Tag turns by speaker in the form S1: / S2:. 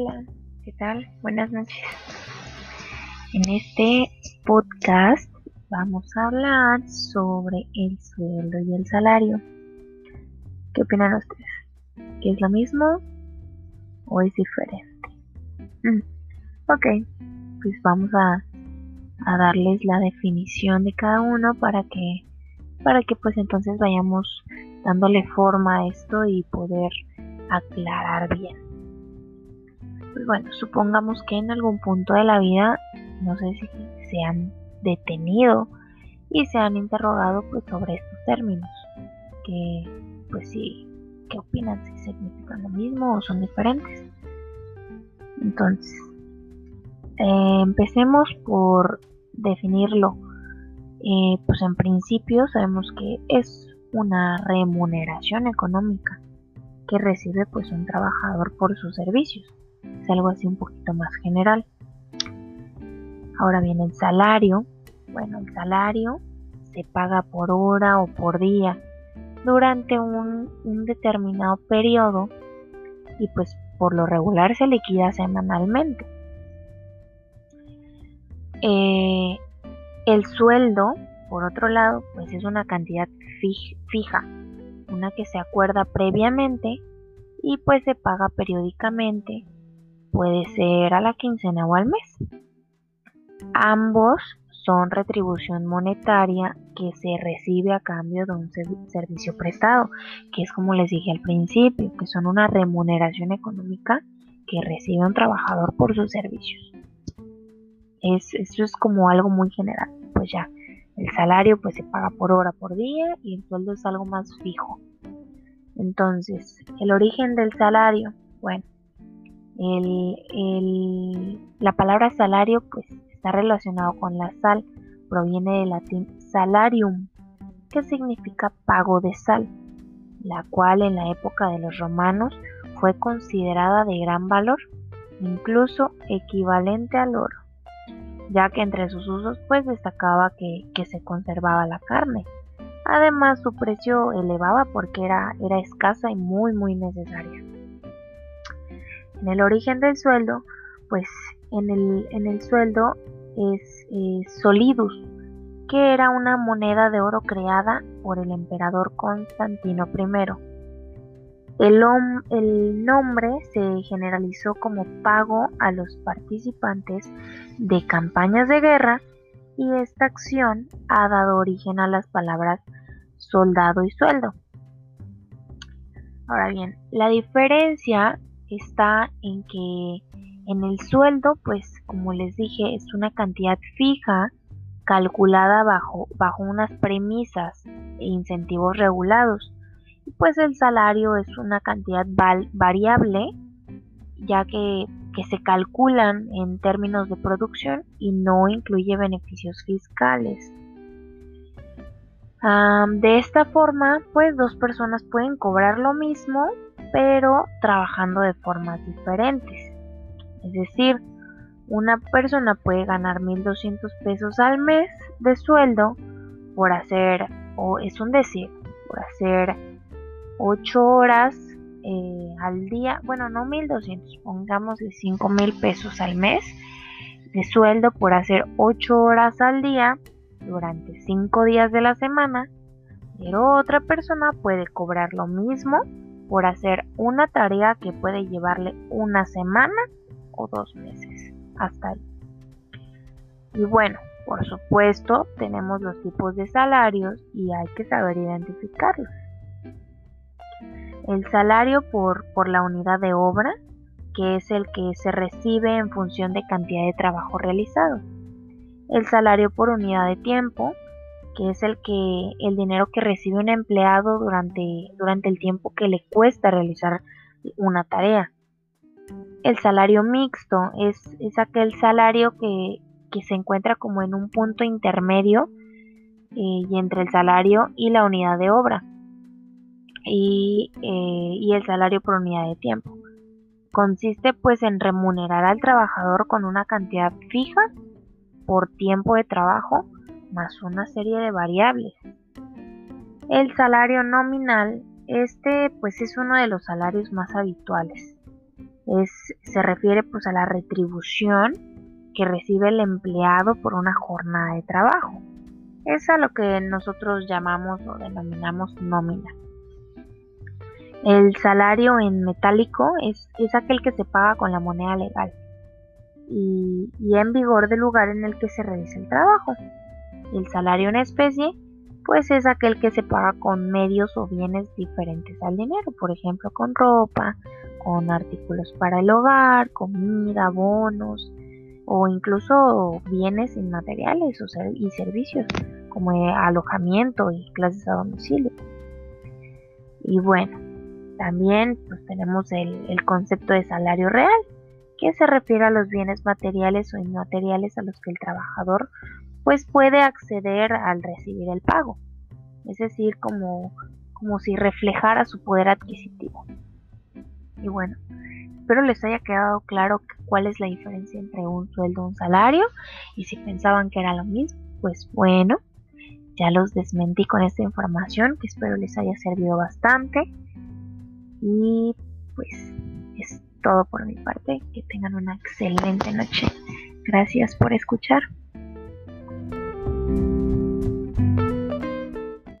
S1: Hola, ¿qué tal? Buenas noches. En este podcast vamos a hablar sobre el sueldo y el salario. ¿Qué opinan ustedes? ¿Que es lo mismo o es diferente? Mm, ok, pues vamos a, a darles la definición de cada uno para que para que pues entonces vayamos dándole forma a esto y poder aclarar bien. Pues bueno, supongamos que en algún punto de la vida, no sé si se han detenido y se han interrogado pues sobre estos términos, que pues sí, ¿qué opinan? ¿Si significan lo mismo o son diferentes? Entonces, eh, empecemos por definirlo. Eh, pues en principio sabemos que es una remuneración económica que recibe pues un trabajador por sus servicios. Algo así un poquito más general. Ahora bien, el salario. Bueno, el salario se paga por hora o por día durante un, determinado periodo y pues por lo regular se liquida semanalmente. Eh, el sueldo, por otro lado, pues es una cantidad fija una que se acuerda previamente y pues se paga periódicamente, puede ser a la quincena o al mes. Ambos son retribución monetaria que se recibe a cambio de un servicio prestado, que es como les dije al principio, que son una remuneración económica que recibe un trabajador por sus servicios. Es, eso es como algo muy general, pues ya el salario pues se paga por hora, por día y el sueldo es algo más fijo. Entonces, el origen del salario, bueno, la palabra salario pues está relacionado con la sal, proviene del latín salarium, que significa pago de sal, la cual en la época de los romanos fue considerada de gran valor, incluso equivalente al oro ya que entre sus usos pues destacaba que, se conservaba la carne. Además su precio elevaba porque era, era escasa y muy muy necesaria. En el origen del sueldo, pues en el, en el sueldo es solidus, que era una moneda de oro creada por el emperador Constantino I el, nombre se generalizó como pago a los participantes de campañas de guerra y esta acción ha dado origen a las palabras soldado y sueldo. Ahora bien, la diferencia está en que en el sueldo, pues como les dije, es una cantidad fija calculada bajo, bajo unas premisas e incentivos regulados pues el salario es una cantidad variable, ya que, se calculan en términos de producción y no incluye beneficios fiscales. de esta forma, pues dos personas pueden cobrar lo mismo, pero trabajando de formas diferentes. Es decir, una persona puede ganar 1.200 pesos al mes de sueldo por hacer, o es un decir, por hacer 8 horas eh, al día, bueno, no 1200, pongamos de 5 mil pesos al mes de sueldo por hacer 8 horas al día durante 5 días de la semana, pero otra persona puede cobrar lo mismo por hacer una tarea que puede llevarle una semana o dos meses. Hasta ahí. Y bueno, por supuesto, tenemos los tipos de salarios y hay que saber identificarlos el salario por, por la unidad de obra, que es el que se recibe en función de cantidad de trabajo realizado. El salario por unidad de tiempo, que es el que el dinero que recibe un empleado durante, durante el tiempo que le cuesta realizar una tarea. El salario mixto es, es aquel salario que, se encuentra como en un punto intermedio eh, y entre el salario y la unidad de obra. Eh, y, el salario por unidad de tiempo. Consiste pues en remunerar al trabajador con una cantidad fija por tiempo de trabajo más una serie de variables. El salario nominal, este pues es uno de los salarios más habituales. Es, se refiere pues a la retribución que recibe el empleado por una jornada de trabajo. Es a lo que nosotros llamamos o denominamos nómina. El salario en metálico es, es aquel que se paga con la moneda legal y, y en vigor del lugar en el que se realiza el trabajo. El salario en especie pues es aquel que se paga con medios o bienes diferentes al dinero, por ejemplo con ropa, con artículos para el hogar, comida, bonos o incluso bienes inmateriales y servicios como alojamiento y clases a domicilio. Y bueno, también pues, tenemos el concepto de salario real, que se refiere a los bienes materiales o inmateriales a los que el trabajador pues puede acceder al recibir el pago. Es decir, como, como si reflejara su poder adquisitivo. Y bueno, espero les haya quedado claro cuál es la diferencia entre un sueldo y un salario. Y si pensaban que era lo mismo, pues bueno, ya los desmentí con esta información que espero les haya servido bastante. Y pues es todo por mi parte. Que tengan una excelente noche. Gracias por escuchar.